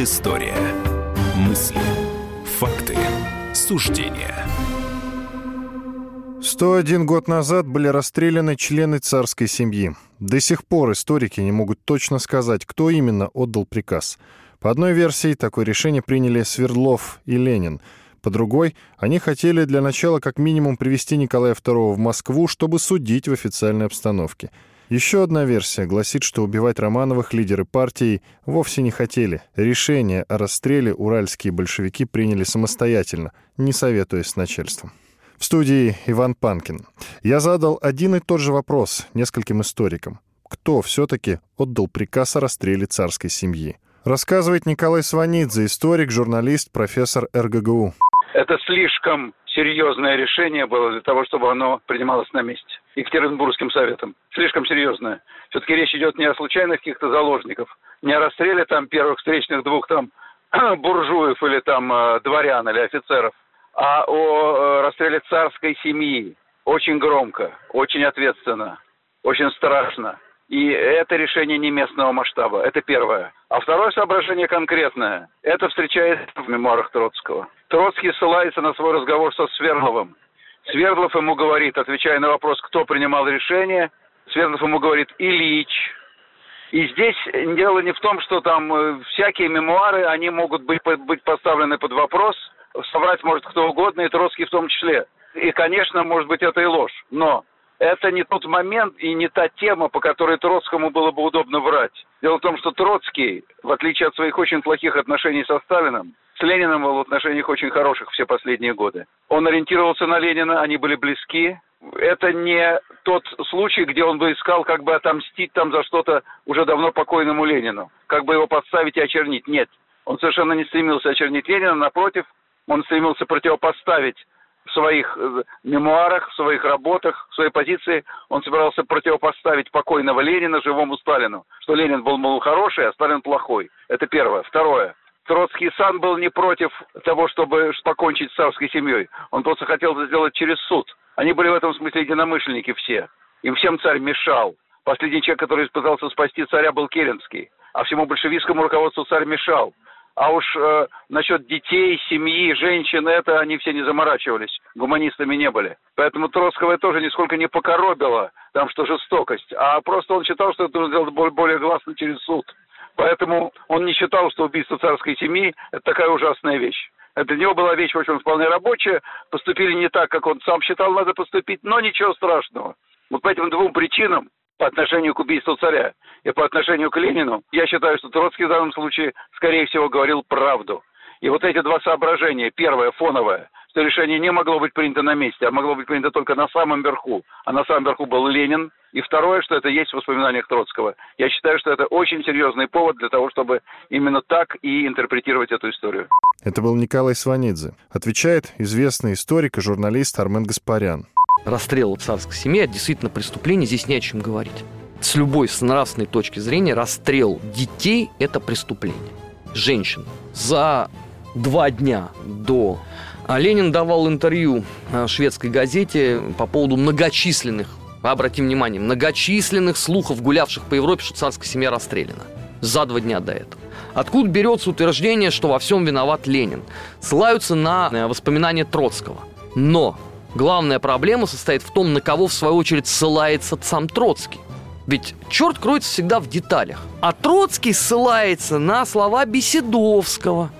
Предыстория. Мысли. Факты. Суждения. 101 год назад были расстреляны члены царской семьи. До сих пор историки не могут точно сказать, кто именно отдал приказ. По одной версии, такое решение приняли Свердлов и Ленин. По другой, они хотели для начала как минимум привести Николая II в Москву, чтобы судить в официальной обстановке – еще одна версия гласит, что убивать Романовых лидеры партии вовсе не хотели. Решение о расстреле уральские большевики приняли самостоятельно, не советуясь с начальством. В студии Иван Панкин. Я задал один и тот же вопрос нескольким историкам. Кто все-таки отдал приказ о расстреле царской семьи? Рассказывает Николай Сванидзе, историк, журналист, профессор РГГУ. Это слишком серьезное решение было для того, чтобы оно принималось на месте. Екатеринбургским советом. Слишком серьезное. Все-таки речь идет не о случайных каких-то заложников, не о расстреле там первых встречных двух там буржуев или там э, дворян или офицеров, а о э, расстреле царской семьи. Очень громко, очень ответственно, очень страшно. И это решение не местного масштаба. Это первое. А второе соображение конкретное. Это встречается в мемуарах Троцкого. Троцкий ссылается на свой разговор со Свердловым. Свердлов ему говорит, отвечая на вопрос, кто принимал решение, Свердлов ему говорит «Ильич». И здесь дело не в том, что там э, всякие мемуары, они могут быть, быть поставлены под вопрос, соврать может кто угодно, и Троцкий в том числе. И, конечно, может быть, это и ложь. Но это не тот момент и не та тема, по которой Троцкому было бы удобно врать. Дело в том, что Троцкий, в отличие от своих очень плохих отношений со Сталином, с Лениным был в отношениях очень хороших все последние годы. Он ориентировался на Ленина, они были близки. Это не тот случай, где он бы искал как бы отомстить там за что-то уже давно покойному Ленину, как бы его подставить и очернить. Нет, он совершенно не стремился очернить Ленина, напротив, он стремился противопоставить в своих э, мемуарах, в своих работах, в своей позиции он собирался противопоставить покойного Ленина живому Сталину. Что Ленин был, мол, хороший, а Сталин плохой. Это первое. Второе. Троцкий сам был не против того, чтобы покончить с царской семьей. Он просто хотел это сделать через суд. Они были в этом смысле единомышленники все. Им всем царь мешал. Последний человек, который пытался спасти царя, был Керенский. А всему большевистскому руководству царь мешал. А уж э, насчет детей, семьи, женщин, это они все не заморачивались. Гуманистами не были. Поэтому Троцкого тоже нисколько не покоробило, там, что жестокость. А просто он считал, что это нужно сделать более гласно через суд. Поэтому он не считал, что убийство царской семьи – это такая ужасная вещь. Это для него была вещь, в общем, вполне рабочая. Поступили не так, как он сам считал надо поступить, но ничего страшного. Вот по этим двум причинам по отношению к убийству царя и по отношению к Ленину, я считаю, что Троцкий в данном случае, скорее всего, говорил правду. И вот эти два соображения, первое, фоновое, что решение не могло быть принято на месте, а могло быть принято только на самом верху, а на самом верху был Ленин, и второе, что это есть в воспоминаниях Троцкого. Я считаю, что это очень серьезный повод для того, чтобы именно так и интерпретировать эту историю. Это был Николай Сванидзе. Отвечает известный историк и журналист Армен Гаспарян расстрел царской семьи – это действительно преступление, здесь не о чем говорить. С любой с нравственной точки зрения расстрел детей – это преступление. Женщин. За два дня до а Ленин давал интервью шведской газете по поводу многочисленных, обратим внимание, многочисленных слухов, гулявших по Европе, что царская семья расстреляна. За два дня до этого. Откуда берется утверждение, что во всем виноват Ленин? Ссылаются на э, воспоминания Троцкого. Но Главная проблема состоит в том, на кого в свою очередь ссылается сам Троцкий. Ведь черт кроется всегда в деталях. А Троцкий ссылается на слова Беседовского.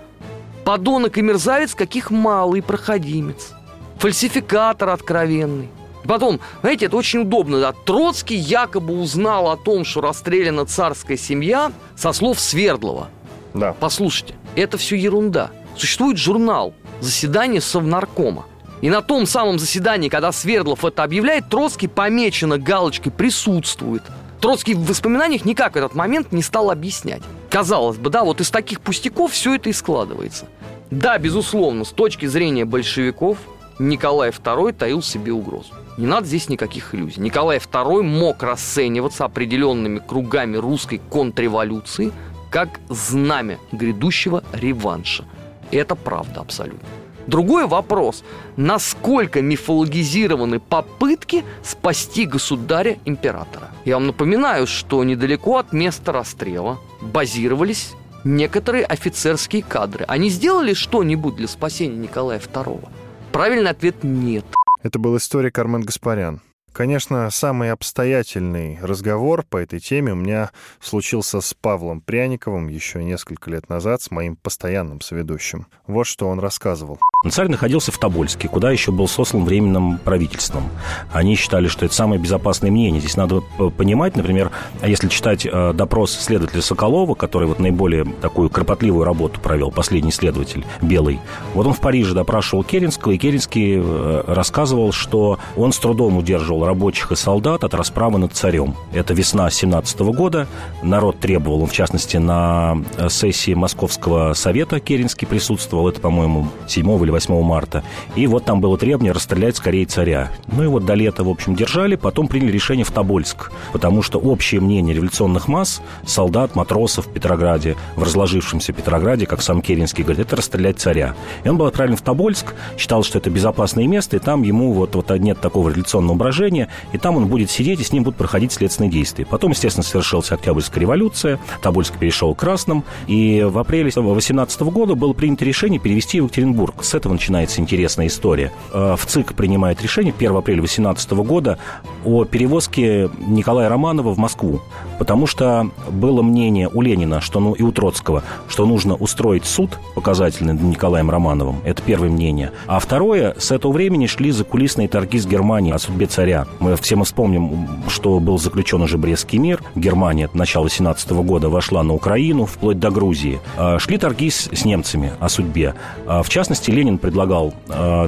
Подонок и мерзавец, каких малый проходимец. Фальсификатор откровенный. Потом, знаете, это очень удобно, да, Троцкий якобы узнал о том, что расстреляна царская семья со слов Свердлова. Да. Послушайте, это все ерунда. Существует журнал «Заседание Совнаркома». И на том самом заседании, когда Свердлов это объявляет, Троцкий помечено галочкой «присутствует». Троцкий в воспоминаниях никак этот момент не стал объяснять. Казалось бы, да, вот из таких пустяков все это и складывается. Да, безусловно, с точки зрения большевиков, Николай II таил себе угрозу. Не надо здесь никаких иллюзий. Николай II мог расцениваться определенными кругами русской контрреволюции как знамя грядущего реванша. Это правда абсолютно. Другой вопрос, насколько мифологизированы попытки спасти государя-императора. Я вам напоминаю, что недалеко от места расстрела базировались некоторые офицерские кадры. Они сделали что-нибудь для спасения Николая II? Правильный ответ – нет. Это был историк Армен Гаспарян. Конечно, самый обстоятельный разговор по этой теме у меня случился с Павлом Пряниковым еще несколько лет назад, с моим постоянным соведущим. Вот что он рассказывал. Царь находился в Тобольске, куда еще был сослан временным правительством. Они считали, что это самое безопасное мнение. Здесь надо понимать, например, а если читать э, допрос следователя Соколова, который вот наиболее такую кропотливую работу провел, последний следователь, Белый, вот он в Париже допрашивал Керенского, и Керенский э, рассказывал, что он с трудом удерживал рабочих и солдат от расправы над царем. Это весна 17 года. Народ требовал, он в частности на э, сессии Московского совета Керенский присутствовал, это, по-моему, 7 или или 8 марта. И вот там было требование расстрелять скорее царя. Ну и вот до лета, в общем, держали, потом приняли решение в Тобольск, потому что общее мнение революционных масс, солдат, матросов в Петрограде, в разложившемся Петрограде, как сам Керенский говорит, это расстрелять царя. И он был отправлен в Тобольск, считал, что это безопасное место, и там ему вот, вот нет такого революционного брожения, и там он будет сидеть, и с ним будут проходить следственные действия. Потом, естественно, совершилась Октябрьская революция, Тобольск перешел к красным, и в апреле 18 года было принято решение перевести в Екатеринбург. С этого начинается интересная история. Э, в ЦИК принимает решение 1 апреля 2018 года о перевозке Николая Романова в Москву, потому что было мнение у Ленина, что, ну и у Троцкого, что нужно устроить суд показательный над Николаем Романовым. Это первое мнение. А второе, с этого времени шли закулисные торги с Германией о судьбе царя. Мы все мы вспомним, что был заключен уже Брестский мир. Германия от начала 18 года вошла на Украину, вплоть до Грузии. А шли торги с, с немцами о судьбе. А в частности, Ленин предлагал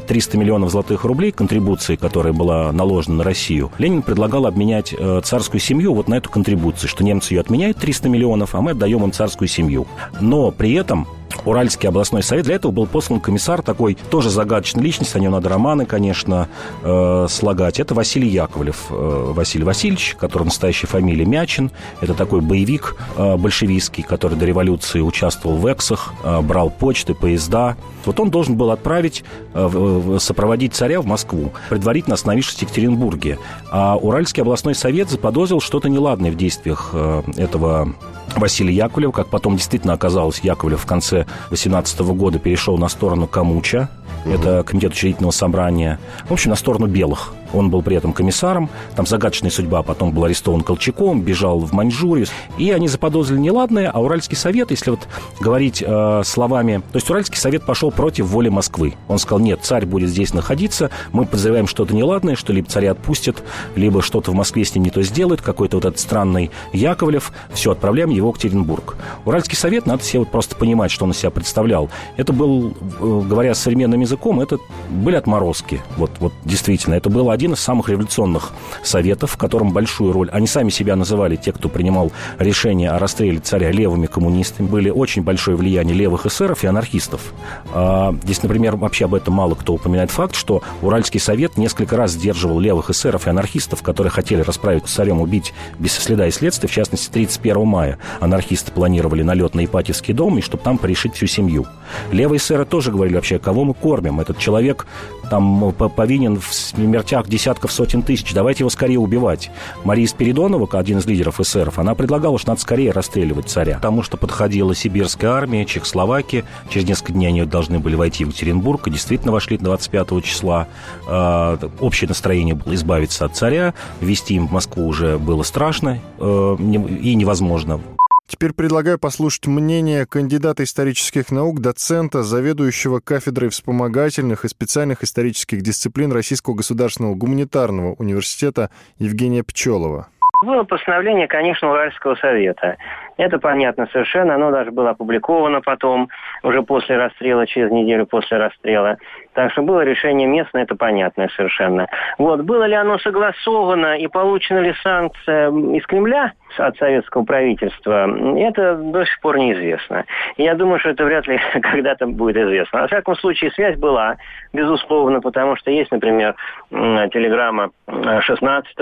300 миллионов золотых рублей контрибуции, которая была наложена на Россию. Ленин предлагал обменять э, царскую семью вот на эту контрибуцию, что немцы ее отменяют 300 миллионов, а мы отдаем им царскую семью. Но при этом Уральский областной совет. Для этого был послан комиссар такой, тоже загадочная личность, о нем надо романы, конечно, э, слагать. Это Василий Яковлев, э, Василий Васильевич, который настоящая фамилия Мячин. Это такой боевик э, большевистский, который до революции участвовал в эксах, э, брал почты, поезда. Вот он должен был отправить, э, сопроводить царя в Москву, предварительно остановившись в Екатеринбурге. А Уральский областной совет заподозрил что-то неладное в действиях э, этого Василий Яковлев, как потом действительно оказалось, Яковлев в конце 18 года перешел на сторону Камуча, угу. это комитет учредительного собрания, в общем, на сторону белых. Он был при этом комиссаром. Там загадочная судьба. Потом был арестован Колчаком, бежал в Маньчжурию. И они заподозрили неладное, а Уральский совет, если вот говорить э, словами... То есть Уральский совет пошел против воли Москвы. Он сказал, нет, царь будет здесь находиться, мы подозреваем что-то неладное, что либо царя отпустят, либо что-то в Москве с ним не то сделают, какой-то вот этот странный Яковлев. Все, отправляем его в Екатеринбург. Уральский совет, надо себе вот просто понимать, что он из себя представлял. Это был, э, говоря современным языком, это были отморозки. Вот, вот действительно, это было один из самых революционных советов, в котором большую роль... Они сами себя называли, те, кто принимал решение о расстреле царя левыми коммунистами. Были очень большое влияние левых эсеров и анархистов. А, здесь, например, вообще об этом мало кто упоминает факт, что Уральский совет несколько раз сдерживал левых эсеров и анархистов, которые хотели расправить с царем, убить без следа и следствия, в частности, 31 мая. Анархисты планировали налет на Ипатьевский дом, и чтобы там порешить всю семью. Левые эсеры тоже говорили вообще, кого мы кормим? Этот человек там повинен в смертях десятков сотен тысяч, давайте его скорее убивать. Мария Спиридонова, один из лидеров эсеров, она предлагала, что надо скорее расстреливать царя, потому что подходила сибирская армия, Чехословакия, через несколько дней они должны были войти в Екатеринбург, и действительно вошли 25 числа. А, общее настроение было избавиться от царя, вести им в Москву уже было страшно э, и невозможно. Теперь предлагаю послушать мнение кандидата исторических наук, доцента, заведующего кафедрой вспомогательных и специальных исторических дисциплин Российского государственного гуманитарного университета Евгения Пчелова. Было постановление, конечно, Уральского совета. Это понятно совершенно. Оно даже было опубликовано потом, уже после расстрела, через неделю после расстрела. Так что было решение местное, это понятно совершенно. Вот. Было ли оно согласовано и получена ли санкция из Кремля от советского правительства, это до сих пор неизвестно. я думаю, что это вряд ли когда-то будет известно. Во всяком случае, связь была, безусловно, потому что есть, например, телеграмма 16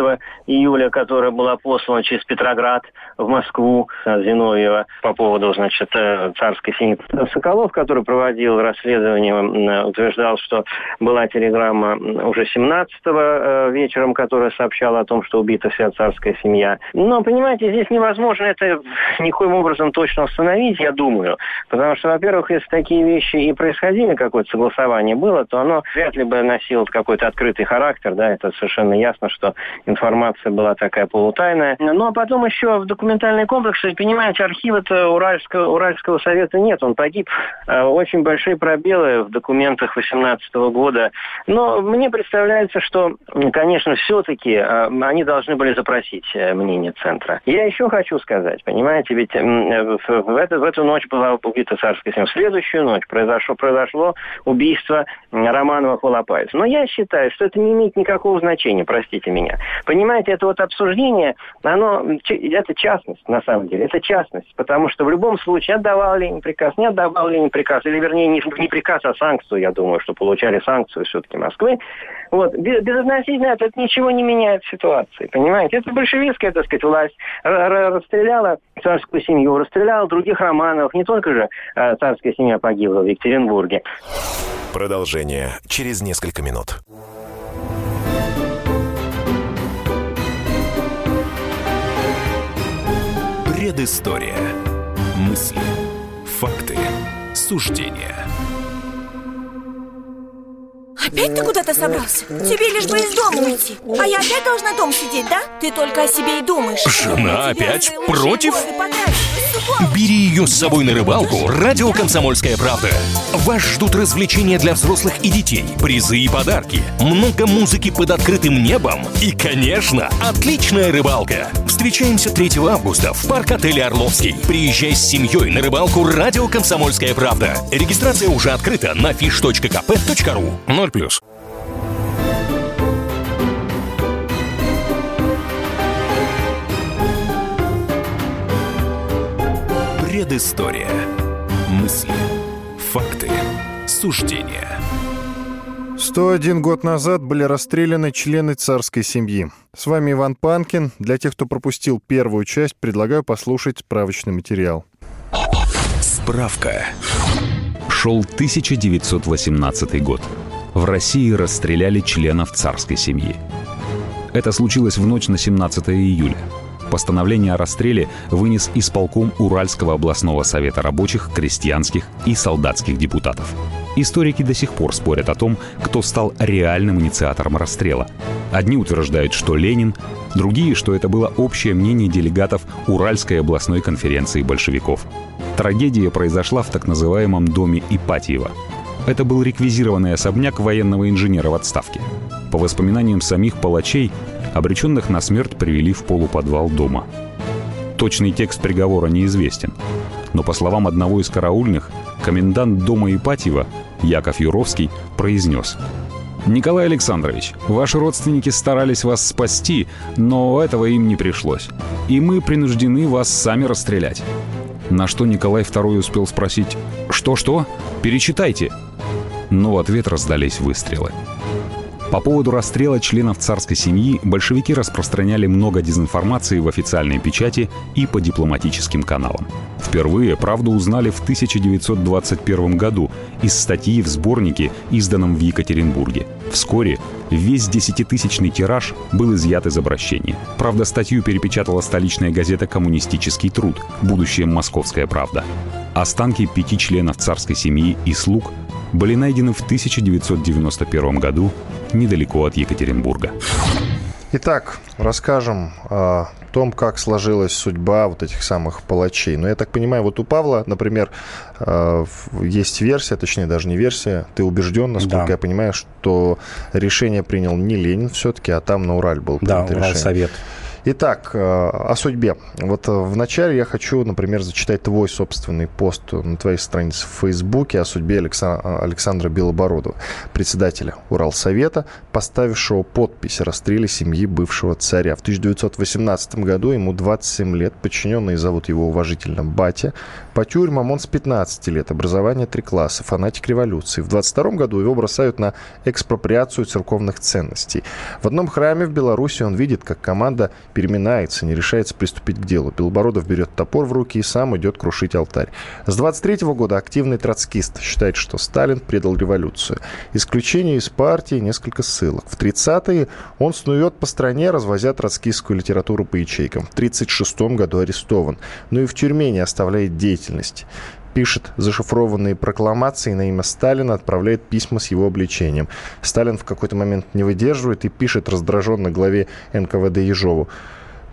июля, которая была послана через Петроград в Москву Зиновьева по поводу, значит, э, царской семьи. Соколов, который проводил расследование, утверждал, что была телеграмма уже 17 э, вечером, которая сообщала о том, что убита вся царская семья. Но, понимаете, здесь невозможно это никоим образом точно установить, я думаю. Потому что, во-первых, если такие вещи и происходили, какое-то согласование было, то оно вряд ли бы носило какой-то открытый характер, да, это совершенно ясно, что информация была такая полутайная. Ну, а потом еще в документальный комплекс, понимаете, архива-то Уральского, Уральского совета нет, он погиб. А, очень большие пробелы в документах 18 года. Но мне представляется, что, конечно, все-таки а, они должны были запросить э, мнение центра. Я еще хочу сказать, понимаете, ведь в, эту, в эту ночь была убита царская семья. В следующую ночь произошло, произошло убийство Романова Холопайца. Но я считаю, что это не имеет никакого значения, простите меня. Понимаете, это вот обсуждение, оно, это частность, на самом деле, это частность, потому что в любом случае отдавал Ленин приказ, не отдавал Ленин приказ, или вернее не, не приказ, а санкцию, я думаю, что получали санкцию все-таки Москвы. Вот, без, безотносительно это, это ничего не меняет ситуации, понимаете? Это большевистская, так сказать, власть расстреляла царскую семью, расстреляла других романов, не только же э, царская семья погибла в Екатеринбурге. Продолжение через несколько минут. Предыстория. Мысли. Факты. Суждения. Опять ты куда-то собрался? Тебе лишь бы из дома уйти. А я опять должна дома сидеть, да? Ты только о себе и думаешь. Жена опять против? Бери ее с собой на рыбалку. Радио «Комсомольская правда» Вас ждут развлечения для взрослых и детей Призы и подарки Много музыки под открытым небом И, конечно, отличная рыбалка. Встречаемся 3 августа в парк-отеле «Орловский» Приезжай с семьей на рыбалку Радио «Комсомольская правда» Регистрация уже открыта на fish.kp.ru 0 плюс. Предыстория. Мысли. Факты. Суждения. 101 год назад были расстреляны члены царской семьи. С вами Иван Панкин. Для тех, кто пропустил первую часть, предлагаю послушать справочный материал. Справка. Шел 1918 год в России расстреляли членов царской семьи. Это случилось в ночь на 17 июля. Постановление о расстреле вынес исполком Уральского областного совета рабочих, крестьянских и солдатских депутатов. Историки до сих пор спорят о том, кто стал реальным инициатором расстрела. Одни утверждают, что Ленин, другие, что это было общее мнение делегатов Уральской областной конференции большевиков. Трагедия произошла в так называемом доме Ипатьева – это был реквизированный особняк военного инженера в отставке. По воспоминаниям самих палачей, обреченных на смерть привели в полуподвал дома. Точный текст приговора неизвестен, но по словам одного из караульных, комендант дома Ипатьева, Яков Юровский, произнес «Николай Александрович, ваши родственники старались вас спасти, но этого им не пришлось. И мы принуждены вас сами расстрелять». На что Николай II успел спросить «Что-что? Перечитайте!» Но в ответ раздались выстрелы. По поводу расстрела членов царской семьи большевики распространяли много дезинформации в официальной печати и по дипломатическим каналам. Впервые правду узнали в 1921 году из статьи в сборнике, изданном в Екатеринбурге. Вскоре весь десятитысячный тираж был изъят из обращения. Правда, статью перепечатала столичная газета «Коммунистический труд», будущее «Московская правда». Останки пяти членов царской семьи и слуг были найдены в 1991 году недалеко от Екатеринбурга. Итак, расскажем о том, как сложилась судьба вот этих самых палачей. Но я так понимаю, вот у Павла, например, э, есть версия, точнее даже не версия, ты убежден, насколько да. я понимаю, что решение принял не Ленин все-таки, а там на Ураль был принято да, решение. Итак, о судьбе. Вот вначале я хочу, например, зачитать твой собственный пост на твоей странице в Фейсбуке о судьбе Александра Белобородова, председателя Уралсовета, поставившего подпись о расстреле семьи бывшего царя. В 1918 году ему 27 лет, подчиненные зовут его уважительно Батя. По тюрьмам он с 15 лет, образование три класса, фанатик революции. В 22 году его бросают на экспроприацию церковных ценностей. В одном храме в Беларуси он видит, как команда переминается, не решается приступить к делу. Белобородов берет топор в руки и сам идет крушить алтарь. С 23 года активный троцкист считает, что Сталин предал революцию. Исключение из партии, несколько ссылок. В 30-е он снует по стране, развозя троцкистскую литературу по ячейкам. В 36 году арестован, но и в тюрьме не оставляет деятельности пишет зашифрованные прокламации на имя Сталина, отправляет письма с его обличением. Сталин в какой-то момент не выдерживает и пишет раздраженно главе НКВД Ежову.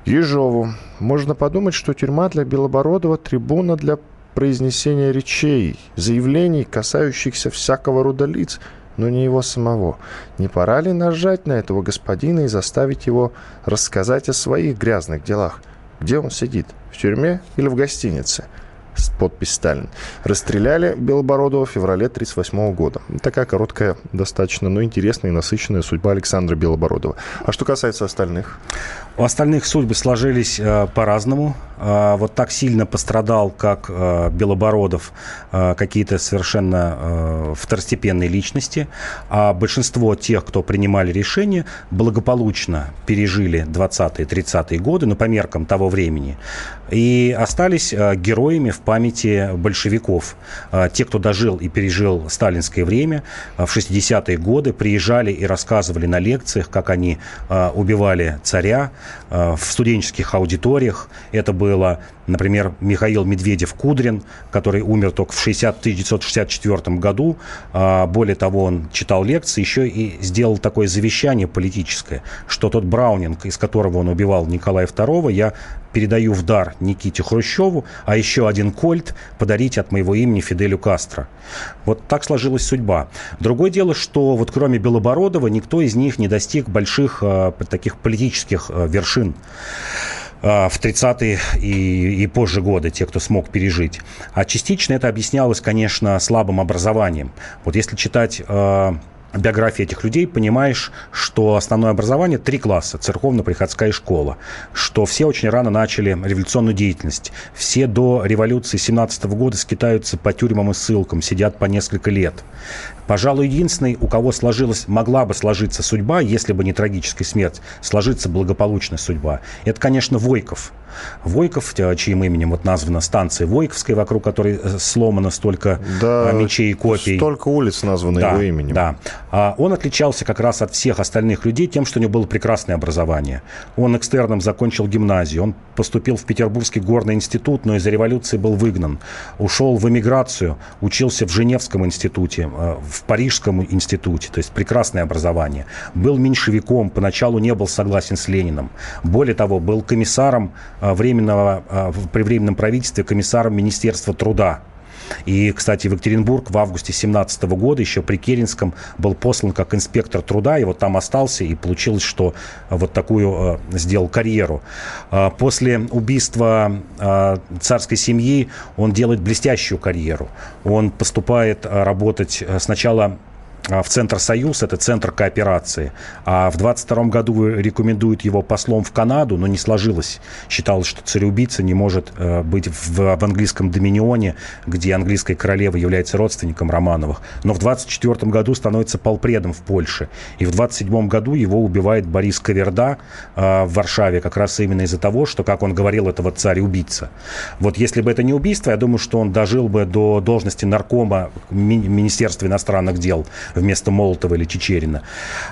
Ежову. Можно подумать, что тюрьма для Белобородова – трибуна для произнесения речей, заявлений, касающихся всякого рода лиц, но не его самого. Не пора ли нажать на этого господина и заставить его рассказать о своих грязных делах? Где он сидит? В тюрьме или в гостинице? Подпись Сталин. Расстреляли Белобородова в феврале 1938 года. Такая короткая, достаточно, но интересная и насыщенная судьба Александра Белобородова. А что касается остальных? У остальных судьбы сложились э, по-разному. Э, вот так сильно пострадал, как э, Белобородов, э, какие-то совершенно э, второстепенные личности. А большинство тех, кто принимали решения, благополучно пережили 20-е, 30-е годы, ну, по меркам того времени, и остались э, героями в памяти большевиков. Э, те, кто дожил и пережил сталинское время, э, в 60-е годы приезжали и рассказывали на лекциях, как они э, убивали царя, в студенческих аудиториях. Это было, например, Михаил Медведев-Кудрин, который умер только в 60, 1964 году. А, более того, он читал лекции, еще и сделал такое завещание политическое, что тот Браунинг, из которого он убивал Николая II, я передаю в дар Никите Хрущеву, а еще один кольт подарить от моего имени Фиделю Кастро. Вот так сложилась судьба. Другое дело, что вот кроме Белобородова никто из них не достиг больших э, таких политических э, вершин в 30-е и, и позже годы, те, кто смог пережить. А частично это объяснялось, конечно, слабым образованием. Вот если читать э, биографии этих людей понимаешь, что основное образование три класса, церковно-приходская школа, что все очень рано начали революционную деятельность. Все до революции 17 года скитаются по тюрьмам и ссылкам, сидят по несколько лет. Пожалуй, единственный, у кого сложилась, могла бы сложиться судьба, если бы не трагическая смерть, сложиться благополучная судьба, это, конечно, Войков – Войков, чьим именем вот названа станция Войковская, вокруг которой э, сломано столько да, мечей и копий. Столько улиц названо да, его именем. Да. А он отличался как раз от всех остальных людей тем, что у него было прекрасное образование. Он экстерном закончил гимназию, он поступил в Петербургский горный институт, но из-за революции был выгнан. Ушел в эмиграцию, учился в Женевском институте, э, в Парижском институте, то есть прекрасное образование. Был меньшевиком, поначалу не был согласен с Лениным. Более того, был комиссаром э, временного, а, при временном правительстве комиссаром Министерства труда. И, кстати, в Екатеринбург в августе 2017 года еще при Керенском был послан как инспектор труда, и вот там остался, и получилось, что вот такую э, сделал карьеру. Э, после убийства э, царской семьи он делает блестящую карьеру. Он поступает работать сначала в Центр Союз, это Центр кооперации. А в 22 году рекомендуют его послом в Канаду, но не сложилось. Считалось, что цареубийца не может э, быть в, в английском доминионе, где английская королева является родственником Романовых. Но в 24 году становится полпредом в Польше. И в 27 году его убивает Борис Каверда э, в Варшаве, как раз именно из-за того, что, как он говорил, этого царь-убийца. Вот если бы это не убийство, я думаю, что он дожил бы до должности наркома Министерства иностранных дел вместо Молотова или Чечерина.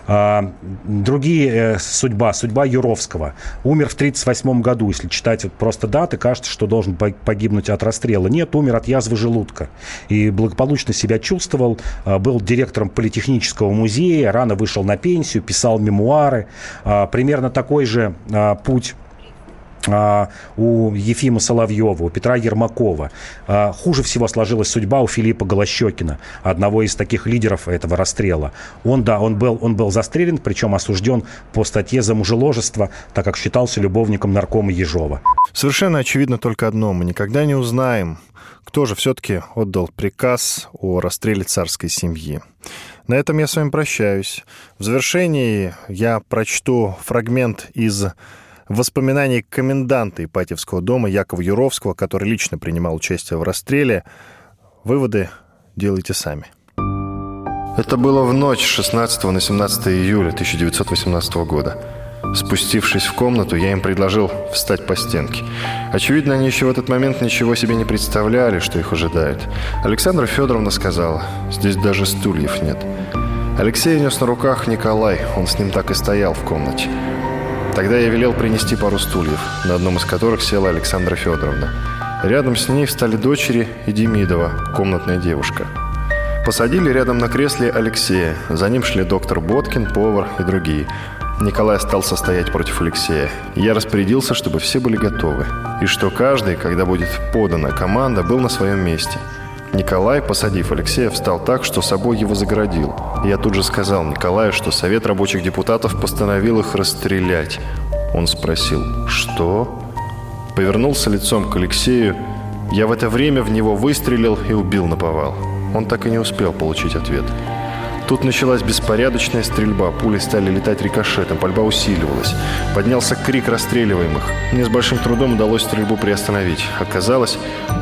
А, другие э, судьба, судьба Юровского. Умер в 1938 году. Если читать вот просто даты, кажется, что должен погибнуть от расстрела. Нет, умер от язвы желудка. И благополучно себя чувствовал. А, был директором политехнического музея, рано вышел на пенсию, писал мемуары. А, примерно такой же путь у Ефима Соловьева, у Петра Ермакова. А, хуже всего сложилась судьба у Филиппа Голощекина, одного из таких лидеров этого расстрела. Он, да, он был, он был застрелен, причем осужден по статье за мужеложество, так как считался любовником наркома Ежова. Совершенно очевидно только одно. Мы никогда не узнаем, кто же все-таки отдал приказ о расстреле царской семьи. На этом я с вами прощаюсь. В завершении я прочту фрагмент из воспоминаний коменданта Ипатьевского дома Якова Юровского, который лично принимал участие в расстреле. Выводы делайте сами. Это было в ночь 16 на 17 июля 1918 года. Спустившись в комнату, я им предложил встать по стенке. Очевидно, они еще в этот момент ничего себе не представляли, что их ожидает. Александра Федоровна сказала, здесь даже стульев нет. Алексей нес на руках Николай, он с ним так и стоял в комнате. Тогда я велел принести пару стульев, на одном из которых села Александра Федоровна. Рядом с ней встали дочери и Демидова, комнатная девушка. Посадили рядом на кресле Алексея. За ним шли доктор Боткин, повар и другие. Николай остался стоять против Алексея. Я распорядился, чтобы все были готовы. И что каждый, когда будет подана команда, был на своем месте – Николай, посадив Алексея, встал так, что собой его загородил. Я тут же сказал Николаю, что Совет рабочих депутатов постановил их расстрелять. Он спросил «Что?». Повернулся лицом к Алексею. Я в это время в него выстрелил и убил наповал. Он так и не успел получить ответ. Тут началась беспорядочная стрельба. Пули стали летать рикошетом, пальба усиливалась. Поднялся крик расстреливаемых. Мне с большим трудом удалось стрельбу приостановить. Оказалось,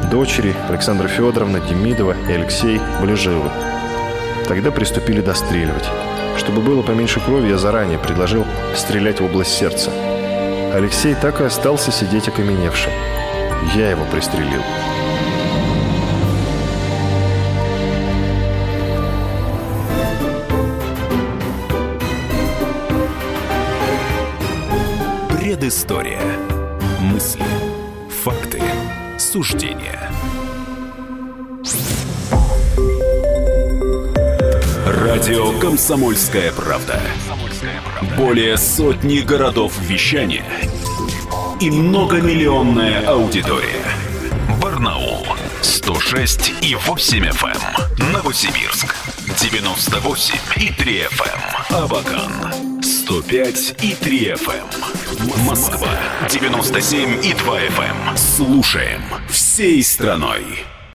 дочери Александра Федоровна, Демидова и Алексей были живы. Тогда приступили достреливать. Чтобы было поменьше крови, я заранее предложил стрелять в область сердца. Алексей так и остался сидеть окаменевшим. Я его пристрелил. Предыстория. Мысли. Факты. Суждения. Радио «Комсомольская правда». Более сотни городов вещания и многомиллионная аудитория. Барнаул 106 и 8 FM. Эм. Новосибирск 98 и 3 FM. Эм. Абакан 105 и 3 FM. Москва 97 и 2 FM. Эм. Слушаем всей страной.